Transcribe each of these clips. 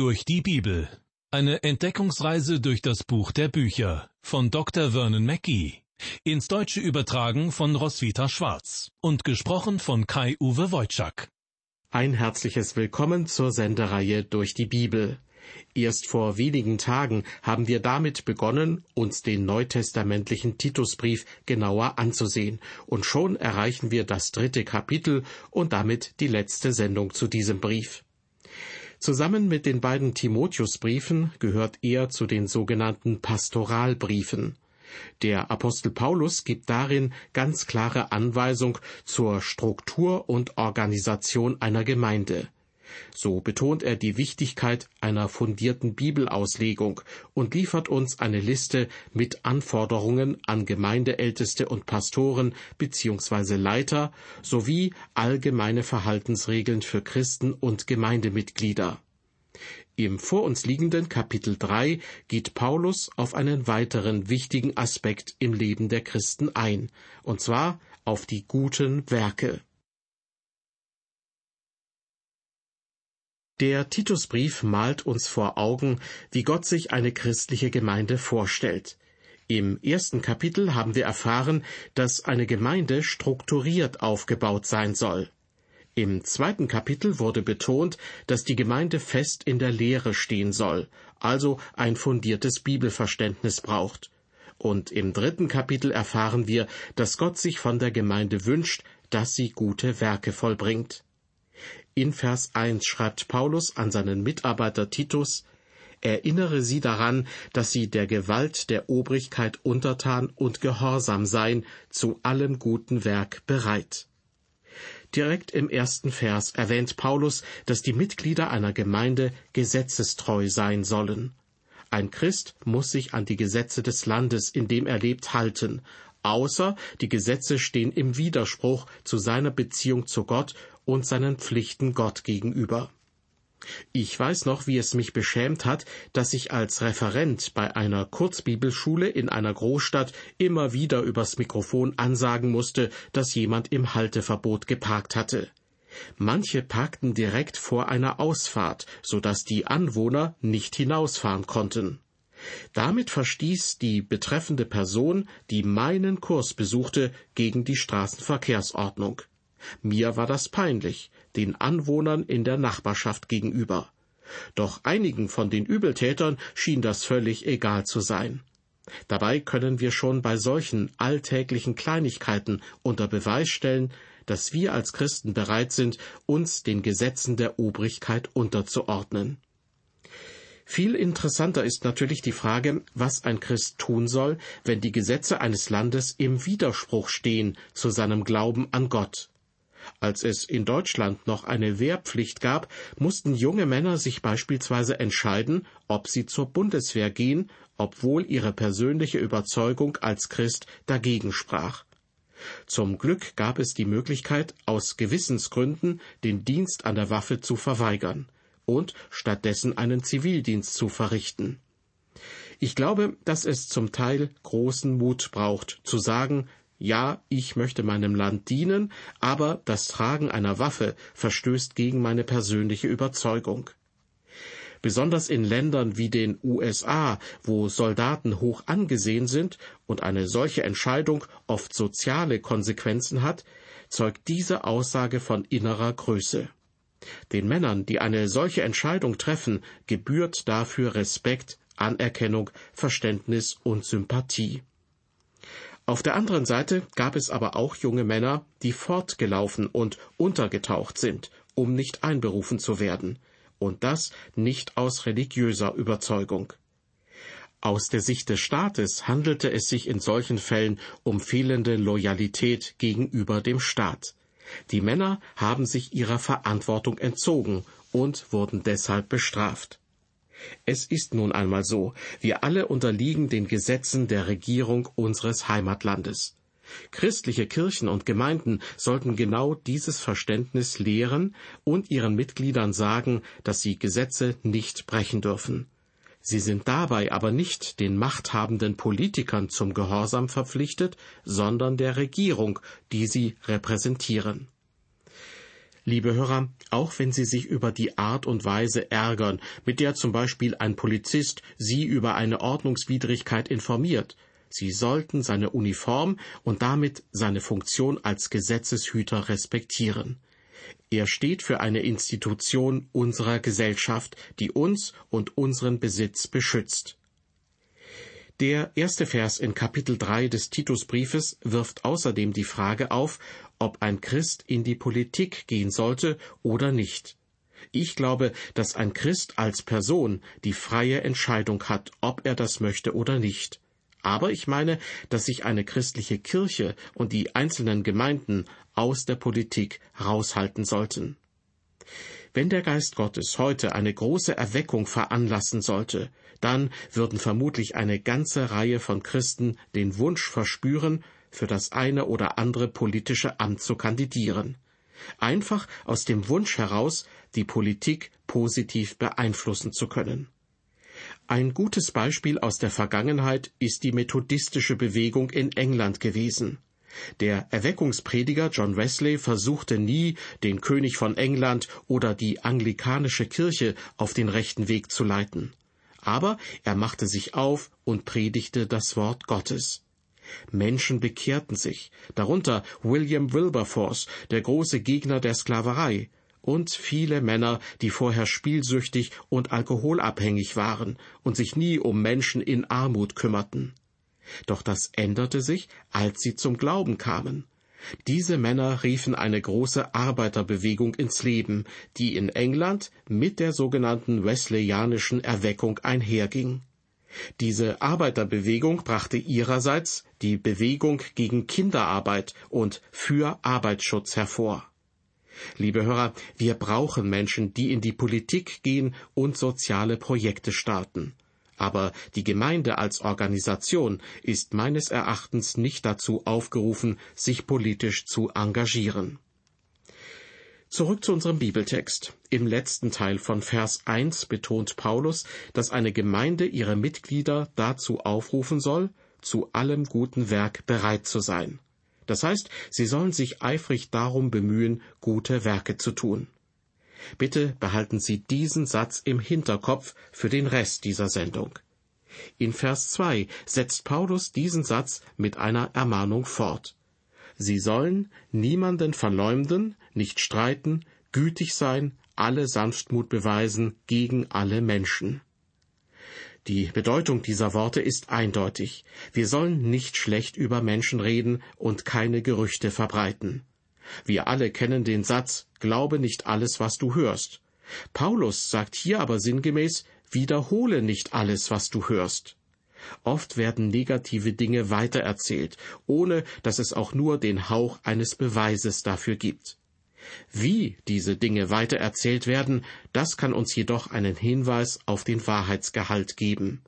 Durch die Bibel. Eine Entdeckungsreise durch das Buch der Bücher von Dr. Vernon Mackey. Ins Deutsche übertragen von Roswitha Schwarz und gesprochen von Kai-Uwe Wojczak. Ein herzliches Willkommen zur Sendereihe durch die Bibel. Erst vor wenigen Tagen haben wir damit begonnen, uns den neutestamentlichen Titusbrief genauer anzusehen, und schon erreichen wir das dritte Kapitel und damit die letzte Sendung zu diesem Brief. Zusammen mit den beiden Timotheusbriefen gehört er zu den sogenannten Pastoralbriefen. Der Apostel Paulus gibt darin ganz klare Anweisung zur Struktur und Organisation einer Gemeinde. So betont er die Wichtigkeit einer fundierten Bibelauslegung und liefert uns eine Liste mit Anforderungen an Gemeindeälteste und Pastoren bzw. Leiter sowie allgemeine Verhaltensregeln für Christen und Gemeindemitglieder. Im vor uns liegenden Kapitel 3 geht Paulus auf einen weiteren wichtigen Aspekt im Leben der Christen ein, und zwar auf die guten Werke. Der Titusbrief malt uns vor Augen, wie Gott sich eine christliche Gemeinde vorstellt. Im ersten Kapitel haben wir erfahren, dass eine Gemeinde strukturiert aufgebaut sein soll. Im zweiten Kapitel wurde betont, dass die Gemeinde fest in der Lehre stehen soll, also ein fundiertes Bibelverständnis braucht. Und im dritten Kapitel erfahren wir, dass Gott sich von der Gemeinde wünscht, dass sie gute Werke vollbringt. In Vers 1 schreibt Paulus an seinen Mitarbeiter Titus, Erinnere sie daran, dass sie der Gewalt der Obrigkeit untertan und gehorsam seien, zu allem guten Werk bereit. Direkt im ersten Vers erwähnt Paulus, dass die Mitglieder einer Gemeinde gesetzestreu sein sollen. Ein Christ muss sich an die Gesetze des Landes, in dem er lebt, halten, außer die Gesetze stehen im Widerspruch zu seiner Beziehung zu Gott und seinen Pflichten Gott gegenüber. Ich weiß noch, wie es mich beschämt hat, dass ich als Referent bei einer Kurzbibelschule in einer Großstadt immer wieder übers Mikrofon ansagen musste, dass jemand im Halteverbot geparkt hatte. Manche parkten direkt vor einer Ausfahrt, so dass die Anwohner nicht hinausfahren konnten. Damit verstieß die betreffende Person, die meinen Kurs besuchte, gegen die Straßenverkehrsordnung. Mir war das peinlich, den Anwohnern in der Nachbarschaft gegenüber. Doch einigen von den Übeltätern schien das völlig egal zu sein. Dabei können wir schon bei solchen alltäglichen Kleinigkeiten unter Beweis stellen, dass wir als Christen bereit sind, uns den Gesetzen der Obrigkeit unterzuordnen. Viel interessanter ist natürlich die Frage, was ein Christ tun soll, wenn die Gesetze eines Landes im Widerspruch stehen zu seinem Glauben an Gott. Als es in Deutschland noch eine Wehrpflicht gab, mussten junge Männer sich beispielsweise entscheiden, ob sie zur Bundeswehr gehen, obwohl ihre persönliche Überzeugung als Christ dagegen sprach. Zum Glück gab es die Möglichkeit, aus Gewissensgründen den Dienst an der Waffe zu verweigern und stattdessen einen Zivildienst zu verrichten. Ich glaube, dass es zum Teil großen Mut braucht, zu sagen, ja, ich möchte meinem Land dienen, aber das Tragen einer Waffe verstößt gegen meine persönliche Überzeugung. Besonders in Ländern wie den USA, wo Soldaten hoch angesehen sind und eine solche Entscheidung oft soziale Konsequenzen hat, zeugt diese Aussage von innerer Größe. Den Männern, die eine solche Entscheidung treffen, gebührt dafür Respekt, Anerkennung, Verständnis und Sympathie. Auf der anderen Seite gab es aber auch junge Männer, die fortgelaufen und untergetaucht sind, um nicht einberufen zu werden, und das nicht aus religiöser Überzeugung. Aus der Sicht des Staates handelte es sich in solchen Fällen um fehlende Loyalität gegenüber dem Staat. Die Männer haben sich ihrer Verantwortung entzogen und wurden deshalb bestraft. Es ist nun einmal so, wir alle unterliegen den Gesetzen der Regierung unseres Heimatlandes. Christliche Kirchen und Gemeinden sollten genau dieses Verständnis lehren und ihren Mitgliedern sagen, dass sie Gesetze nicht brechen dürfen. Sie sind dabei aber nicht den machthabenden Politikern zum Gehorsam verpflichtet, sondern der Regierung, die sie repräsentieren. Liebe Hörer, auch wenn Sie sich über die Art und Weise ärgern, mit der zum Beispiel ein Polizist Sie über eine Ordnungswidrigkeit informiert, Sie sollten seine Uniform und damit seine Funktion als Gesetzeshüter respektieren. Er steht für eine Institution unserer Gesellschaft, die uns und unseren Besitz beschützt. Der erste Vers in Kapitel 3 des Titusbriefes wirft außerdem die Frage auf, ob ein Christ in die Politik gehen sollte oder nicht. Ich glaube, dass ein Christ als Person die freie Entscheidung hat, ob er das möchte oder nicht. Aber ich meine, dass sich eine christliche Kirche und die einzelnen Gemeinden aus der Politik raushalten sollten. Wenn der Geist Gottes heute eine große Erweckung veranlassen sollte, dann würden vermutlich eine ganze Reihe von Christen den Wunsch verspüren, für das eine oder andere politische Amt zu kandidieren. Einfach aus dem Wunsch heraus, die Politik positiv beeinflussen zu können. Ein gutes Beispiel aus der Vergangenheit ist die methodistische Bewegung in England gewesen. Der Erweckungsprediger John Wesley versuchte nie, den König von England oder die anglikanische Kirche auf den rechten Weg zu leiten. Aber er machte sich auf und predigte das Wort Gottes. Menschen bekehrten sich, darunter William Wilberforce, der große Gegner der Sklaverei, und viele Männer, die vorher spielsüchtig und alkoholabhängig waren und sich nie um Menschen in Armut kümmerten. Doch das änderte sich, als sie zum Glauben kamen. Diese Männer riefen eine große Arbeiterbewegung ins Leben, die in England mit der sogenannten Wesleyanischen Erweckung einherging. Diese Arbeiterbewegung brachte ihrerseits die Bewegung gegen Kinderarbeit und für Arbeitsschutz hervor. Liebe Hörer, wir brauchen Menschen, die in die Politik gehen und soziale Projekte starten. Aber die Gemeinde als Organisation ist meines Erachtens nicht dazu aufgerufen, sich politisch zu engagieren. Zurück zu unserem Bibeltext. Im letzten Teil von Vers 1 betont Paulus, dass eine Gemeinde ihre Mitglieder dazu aufrufen soll, zu allem guten Werk bereit zu sein. Das heißt, sie sollen sich eifrig darum bemühen, gute Werke zu tun. Bitte behalten Sie diesen Satz im Hinterkopf für den Rest dieser Sendung. In Vers 2 setzt Paulus diesen Satz mit einer Ermahnung fort. Sie sollen niemanden verleumden, nicht streiten, gütig sein, alle Sanftmut beweisen gegen alle Menschen. Die Bedeutung dieser Worte ist eindeutig. Wir sollen nicht schlecht über Menschen reden und keine Gerüchte verbreiten. Wir alle kennen den Satz Glaube nicht alles, was du hörst. Paulus sagt hier aber sinngemäß Wiederhole nicht alles, was du hörst. Oft werden negative Dinge weitererzählt, ohne dass es auch nur den Hauch eines Beweises dafür gibt. Wie diese Dinge weitererzählt werden, das kann uns jedoch einen Hinweis auf den Wahrheitsgehalt geben.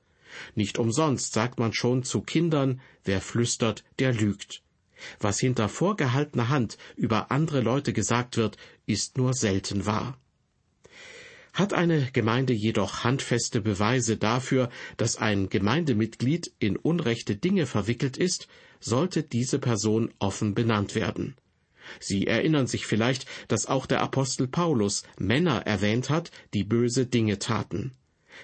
Nicht umsonst sagt man schon zu Kindern, wer flüstert, der lügt. Was hinter vorgehaltener Hand über andere Leute gesagt wird, ist nur selten wahr. Hat eine Gemeinde jedoch handfeste Beweise dafür, dass ein Gemeindemitglied in unrechte Dinge verwickelt ist, sollte diese Person offen benannt werden. Sie erinnern sich vielleicht, dass auch der Apostel Paulus Männer erwähnt hat, die böse Dinge taten.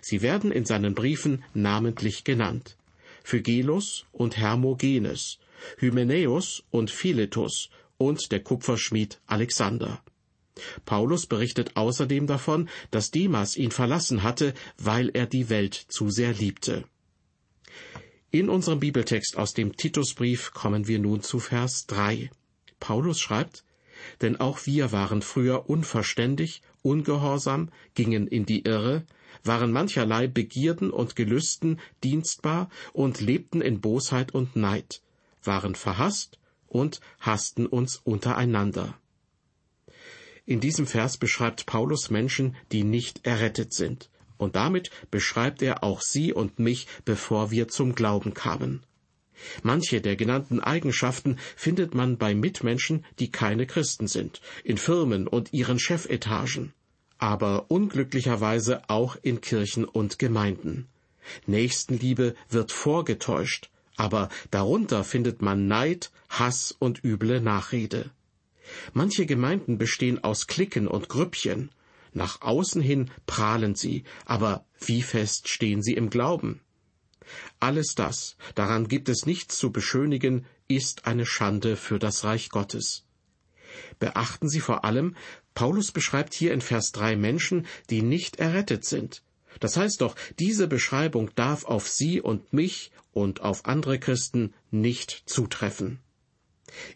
Sie werden in seinen Briefen namentlich genannt. Phygelus und Hermogenes, Hymenäus und Philetus und der Kupferschmied Alexander. Paulus berichtet außerdem davon, dass Demas ihn verlassen hatte, weil er die Welt zu sehr liebte. In unserem Bibeltext aus dem Titusbrief kommen wir nun zu Vers 3. Paulus schreibt, denn auch wir waren früher unverständig, ungehorsam, gingen in die Irre, waren mancherlei Begierden und Gelüsten dienstbar und lebten in Bosheit und Neid, waren verhasst und hassten uns untereinander. In diesem Vers beschreibt Paulus Menschen, die nicht errettet sind, und damit beschreibt er auch sie und mich, bevor wir zum Glauben kamen. Manche der genannten Eigenschaften findet man bei Mitmenschen, die keine Christen sind, in Firmen und ihren Chefetagen, aber unglücklicherweise auch in Kirchen und Gemeinden. Nächstenliebe wird vorgetäuscht, aber darunter findet man Neid, Hass und üble Nachrede. Manche Gemeinden bestehen aus Klicken und Grüppchen. Nach außen hin prahlen sie, aber wie fest stehen sie im Glauben? Alles das, daran gibt es nichts zu beschönigen, ist eine Schande für das Reich Gottes. Beachten Sie vor allem, Paulus beschreibt hier in Vers 3 Menschen, die nicht errettet sind. Das heißt doch, diese Beschreibung darf auf Sie und mich und auf andere Christen nicht zutreffen.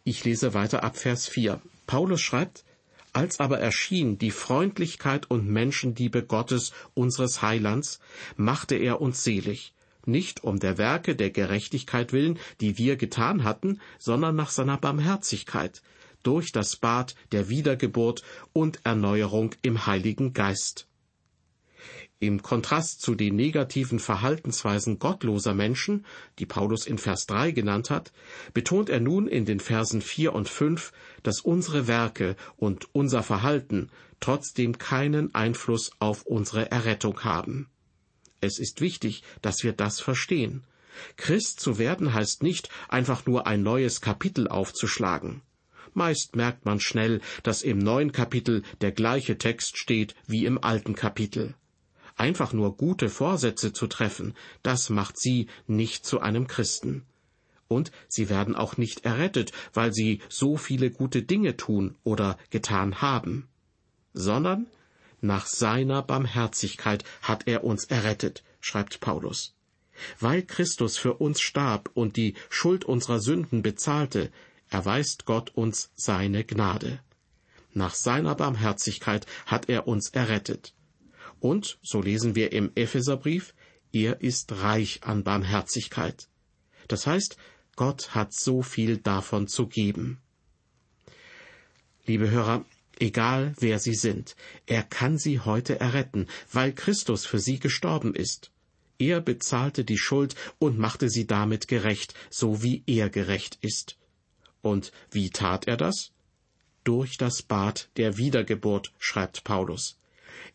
Ich lese weiter ab Vers 4. Paulus schreibt, als aber erschien die Freundlichkeit und Menschenliebe Gottes, unseres Heilands, machte er uns selig, nicht um der Werke der Gerechtigkeit willen, die wir getan hatten, sondern nach seiner Barmherzigkeit, durch das Bad der Wiedergeburt und Erneuerung im Heiligen Geist. Im Kontrast zu den negativen Verhaltensweisen gottloser Menschen, die Paulus in Vers 3 genannt hat, betont er nun in den Versen 4 und 5, dass unsere Werke und unser Verhalten trotzdem keinen Einfluss auf unsere Errettung haben. Es ist wichtig, dass wir das verstehen. Christ zu werden heißt nicht, einfach nur ein neues Kapitel aufzuschlagen. Meist merkt man schnell, dass im neuen Kapitel der gleiche Text steht wie im alten Kapitel. Einfach nur gute Vorsätze zu treffen, das macht sie nicht zu einem Christen. Und sie werden auch nicht errettet, weil sie so viele gute Dinge tun oder getan haben, sondern nach seiner Barmherzigkeit hat er uns errettet, schreibt Paulus. Weil Christus für uns starb und die Schuld unserer Sünden bezahlte, erweist Gott uns seine Gnade. Nach seiner Barmherzigkeit hat er uns errettet. Und, so lesen wir im Epheserbrief, er ist reich an Barmherzigkeit. Das heißt, Gott hat so viel davon zu geben. Liebe Hörer, egal wer Sie sind, er kann Sie heute erretten, weil Christus für Sie gestorben ist. Er bezahlte die Schuld und machte sie damit gerecht, so wie er gerecht ist. Und wie tat er das? Durch das Bad der Wiedergeburt, schreibt Paulus.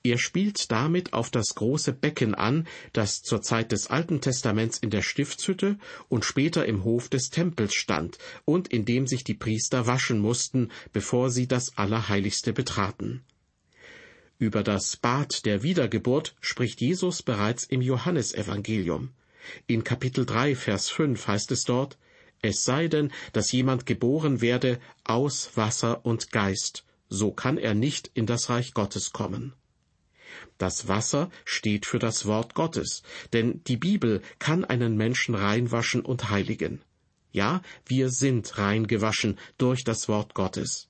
Er spielt damit auf das große Becken an, das zur Zeit des Alten Testaments in der Stiftshütte und später im Hof des Tempels stand und in dem sich die Priester waschen mussten, bevor sie das Allerheiligste betraten. Über das Bad der Wiedergeburt spricht Jesus bereits im Johannesevangelium. In Kapitel 3, Vers 5 heißt es dort, es sei denn, dass jemand geboren werde aus Wasser und Geist, so kann er nicht in das Reich Gottes kommen. Das Wasser steht für das Wort Gottes, denn die Bibel kann einen Menschen reinwaschen und heiligen. Ja, wir sind rein gewaschen durch das Wort Gottes.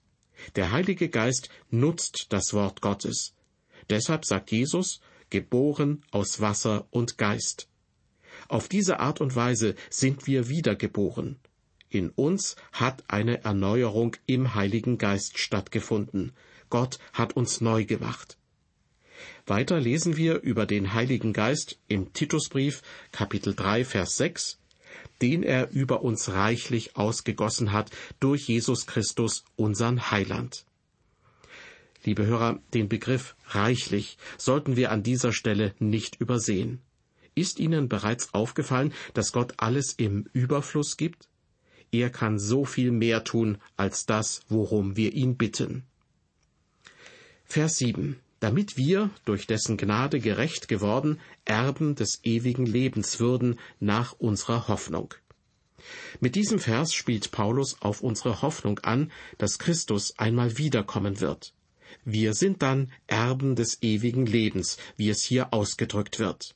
Der Heilige Geist nutzt das Wort Gottes. Deshalb sagt Jesus, geboren aus Wasser und Geist. Auf diese Art und Weise sind wir wiedergeboren. In uns hat eine Erneuerung im Heiligen Geist stattgefunden. Gott hat uns neu gemacht. Weiter lesen wir über den Heiligen Geist im Titusbrief Kapitel 3 Vers 6, den er über uns reichlich ausgegossen hat durch Jesus Christus, unseren Heiland. Liebe Hörer, den Begriff reichlich sollten wir an dieser Stelle nicht übersehen. Ist Ihnen bereits aufgefallen, dass Gott alles im Überfluss gibt? Er kann so viel mehr tun als das, worum wir ihn bitten. Vers 7 damit wir, durch dessen Gnade gerecht geworden, Erben des ewigen Lebens würden nach unserer Hoffnung. Mit diesem Vers spielt Paulus auf unsere Hoffnung an, dass Christus einmal wiederkommen wird. Wir sind dann Erben des ewigen Lebens, wie es hier ausgedrückt wird.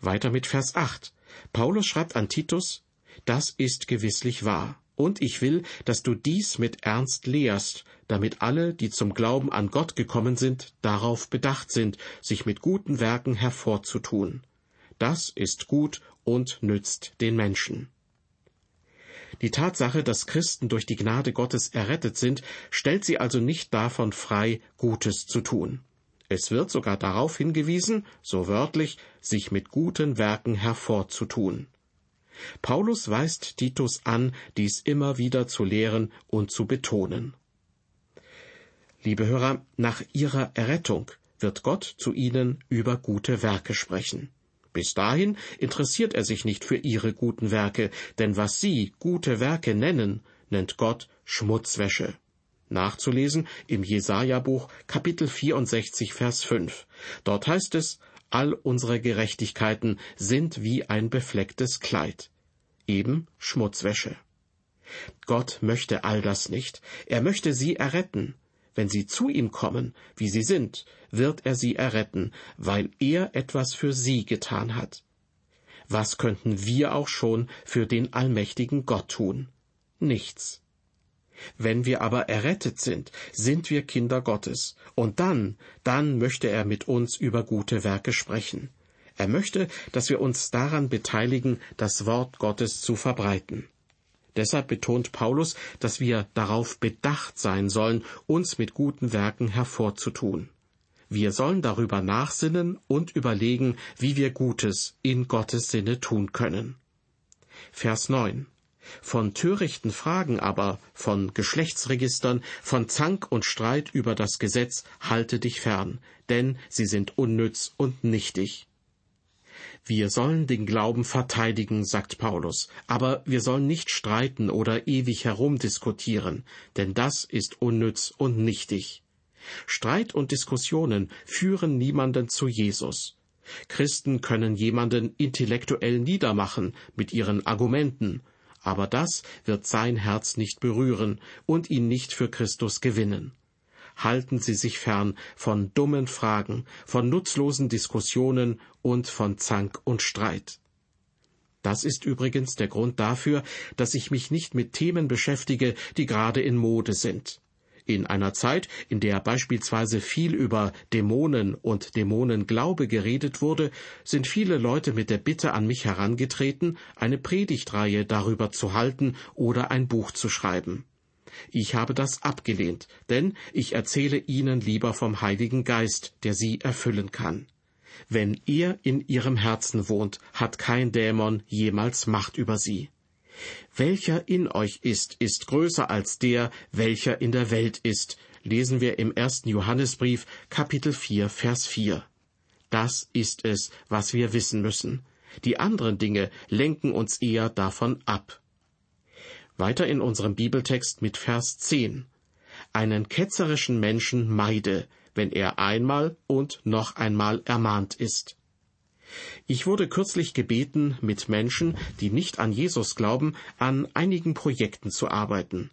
Weiter mit Vers 8. Paulus schreibt an Titus, das ist gewisslich wahr. Und ich will, dass du dies mit Ernst lehrst, damit alle, die zum Glauben an Gott gekommen sind, darauf bedacht sind, sich mit guten Werken hervorzutun. Das ist gut und nützt den Menschen. Die Tatsache, dass Christen durch die Gnade Gottes errettet sind, stellt sie also nicht davon frei, Gutes zu tun. Es wird sogar darauf hingewiesen, so wörtlich, sich mit guten Werken hervorzutun. Paulus weist Titus an, dies immer wieder zu lehren und zu betonen. Liebe Hörer, nach ihrer Errettung wird Gott zu ihnen über gute Werke sprechen. Bis dahin interessiert er sich nicht für ihre guten Werke, denn was sie gute Werke nennen, nennt Gott Schmutzwäsche. Nachzulesen im Jesaja-Buch Kapitel 64, Vers 5. Dort heißt es, all unsere Gerechtigkeiten sind wie ein beflecktes Kleid. Eben Schmutzwäsche. Gott möchte all das nicht. Er möchte sie erretten. Wenn sie zu ihm kommen, wie sie sind, wird er sie erretten, weil er etwas für sie getan hat. Was könnten wir auch schon für den allmächtigen Gott tun? Nichts. Wenn wir aber errettet sind, sind wir Kinder Gottes, und dann, dann möchte er mit uns über gute Werke sprechen. Er möchte, dass wir uns daran beteiligen, das Wort Gottes zu verbreiten. Deshalb betont Paulus, dass wir darauf bedacht sein sollen, uns mit guten Werken hervorzutun. Wir sollen darüber nachsinnen und überlegen, wie wir Gutes in Gottes Sinne tun können. Vers 9. Von törichten Fragen aber, von Geschlechtsregistern, von Zank und Streit über das Gesetz halte dich fern, denn sie sind unnütz und nichtig. Wir sollen den Glauben verteidigen, sagt Paulus, aber wir sollen nicht streiten oder ewig herumdiskutieren, denn das ist unnütz und nichtig. Streit und Diskussionen führen niemanden zu Jesus. Christen können jemanden intellektuell niedermachen mit ihren Argumenten, aber das wird sein Herz nicht berühren und ihn nicht für Christus gewinnen. Halten Sie sich fern von dummen Fragen, von nutzlosen Diskussionen und von Zank und Streit. Das ist übrigens der Grund dafür, dass ich mich nicht mit Themen beschäftige, die gerade in Mode sind. In einer Zeit, in der beispielsweise viel über Dämonen und Dämonenglaube geredet wurde, sind viele Leute mit der Bitte an mich herangetreten, eine Predigtreihe darüber zu halten oder ein Buch zu schreiben. Ich habe das abgelehnt, denn ich erzähle Ihnen lieber vom Heiligen Geist, der Sie erfüllen kann. Wenn er in Ihrem Herzen wohnt, hat kein Dämon jemals Macht über Sie. Welcher in euch ist, ist größer als der, welcher in der Welt ist, lesen wir im ersten Johannesbrief Kapitel 4 Vers 4. Das ist es, was wir wissen müssen. Die anderen Dinge lenken uns eher davon ab. Weiter in unserem Bibeltext mit Vers 10. Einen ketzerischen Menschen meide, wenn er einmal und noch einmal ermahnt ist. Ich wurde kürzlich gebeten, mit Menschen, die nicht an Jesus glauben, an einigen Projekten zu arbeiten.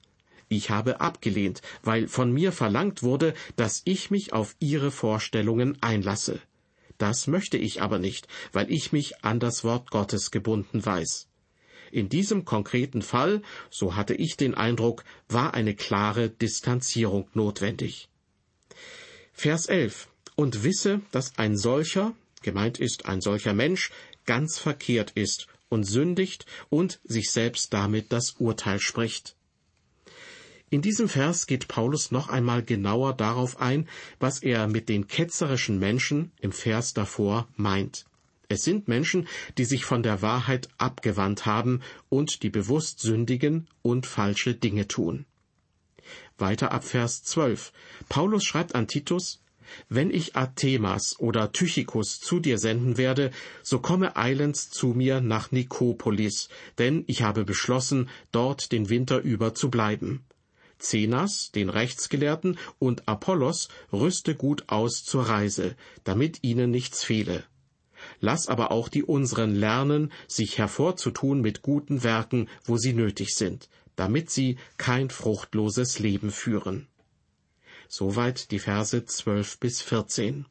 Ich habe abgelehnt, weil von mir verlangt wurde, dass ich mich auf ihre Vorstellungen einlasse. Das möchte ich aber nicht, weil ich mich an das Wort Gottes gebunden weiß. In diesem konkreten Fall, so hatte ich den Eindruck, war eine klare Distanzierung notwendig. Vers 11. Und wisse, dass ein solcher, gemeint ist ein solcher Mensch, ganz verkehrt ist und sündigt und sich selbst damit das Urteil spricht. In diesem Vers geht Paulus noch einmal genauer darauf ein, was er mit den ketzerischen Menschen im Vers davor meint. Es sind Menschen, die sich von der Wahrheit abgewandt haben und die bewusst sündigen und falsche Dinge tun. Weiter ab Vers 12. Paulus schreibt an Titus, wenn ich Athemas oder Tychikus zu dir senden werde, so komme eilends zu mir nach Nikopolis, denn ich habe beschlossen, dort den Winter über zu bleiben. Zenas, den Rechtsgelehrten, und Apollos rüste gut aus zur Reise, damit ihnen nichts fehle. Lass aber auch die unseren lernen, sich hervorzutun mit guten Werken, wo sie nötig sind, damit sie kein fruchtloses Leben führen. Soweit die Verse 12 bis 14.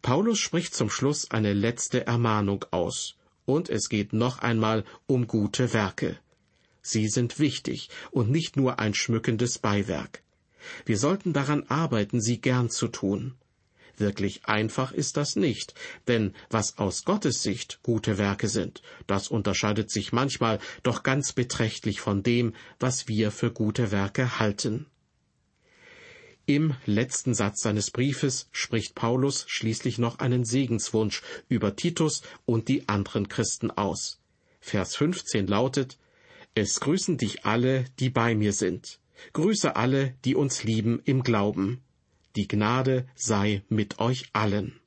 Paulus spricht zum Schluss eine letzte Ermahnung aus, und es geht noch einmal um gute Werke. Sie sind wichtig und nicht nur ein schmückendes Beiwerk. Wir sollten daran arbeiten, sie gern zu tun. Wirklich einfach ist das nicht, denn was aus Gottes Sicht gute Werke sind, das unterscheidet sich manchmal doch ganz beträchtlich von dem, was wir für gute Werke halten. Im letzten Satz seines Briefes spricht Paulus schließlich noch einen Segenswunsch über Titus und die anderen Christen aus. Vers 15 lautet, Es grüßen dich alle, die bei mir sind. Grüße alle, die uns lieben im Glauben. Die Gnade sei mit euch allen.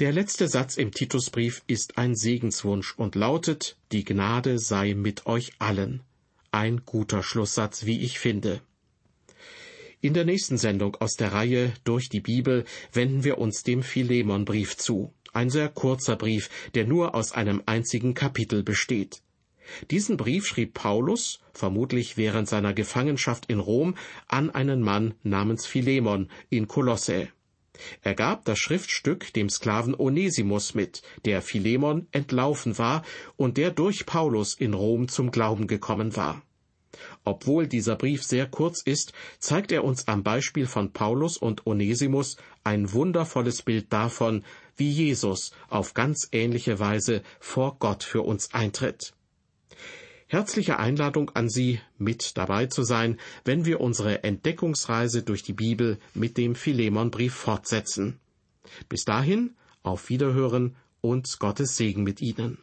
Der letzte Satz im Titusbrief ist ein Segenswunsch und lautet, Die Gnade sei mit euch allen. Ein guter Schlusssatz, wie ich finde. In der nächsten Sendung aus der Reihe Durch die Bibel wenden wir uns dem Philemonbrief zu. Ein sehr kurzer Brief, der nur aus einem einzigen Kapitel besteht. Diesen Brief schrieb Paulus, vermutlich während seiner Gefangenschaft in Rom, an einen Mann namens Philemon in Kolosse. Er gab das Schriftstück dem Sklaven Onesimus mit, der Philemon entlaufen war und der durch Paulus in Rom zum Glauben gekommen war. Obwohl dieser Brief sehr kurz ist, zeigt er uns am Beispiel von Paulus und Onesimus ein wundervolles Bild davon, wie Jesus auf ganz ähnliche Weise vor Gott für uns eintritt. Herzliche Einladung an Sie, mit dabei zu sein, wenn wir unsere Entdeckungsreise durch die Bibel mit dem Philemonbrief fortsetzen. Bis dahin, auf Wiederhören und Gottes Segen mit Ihnen.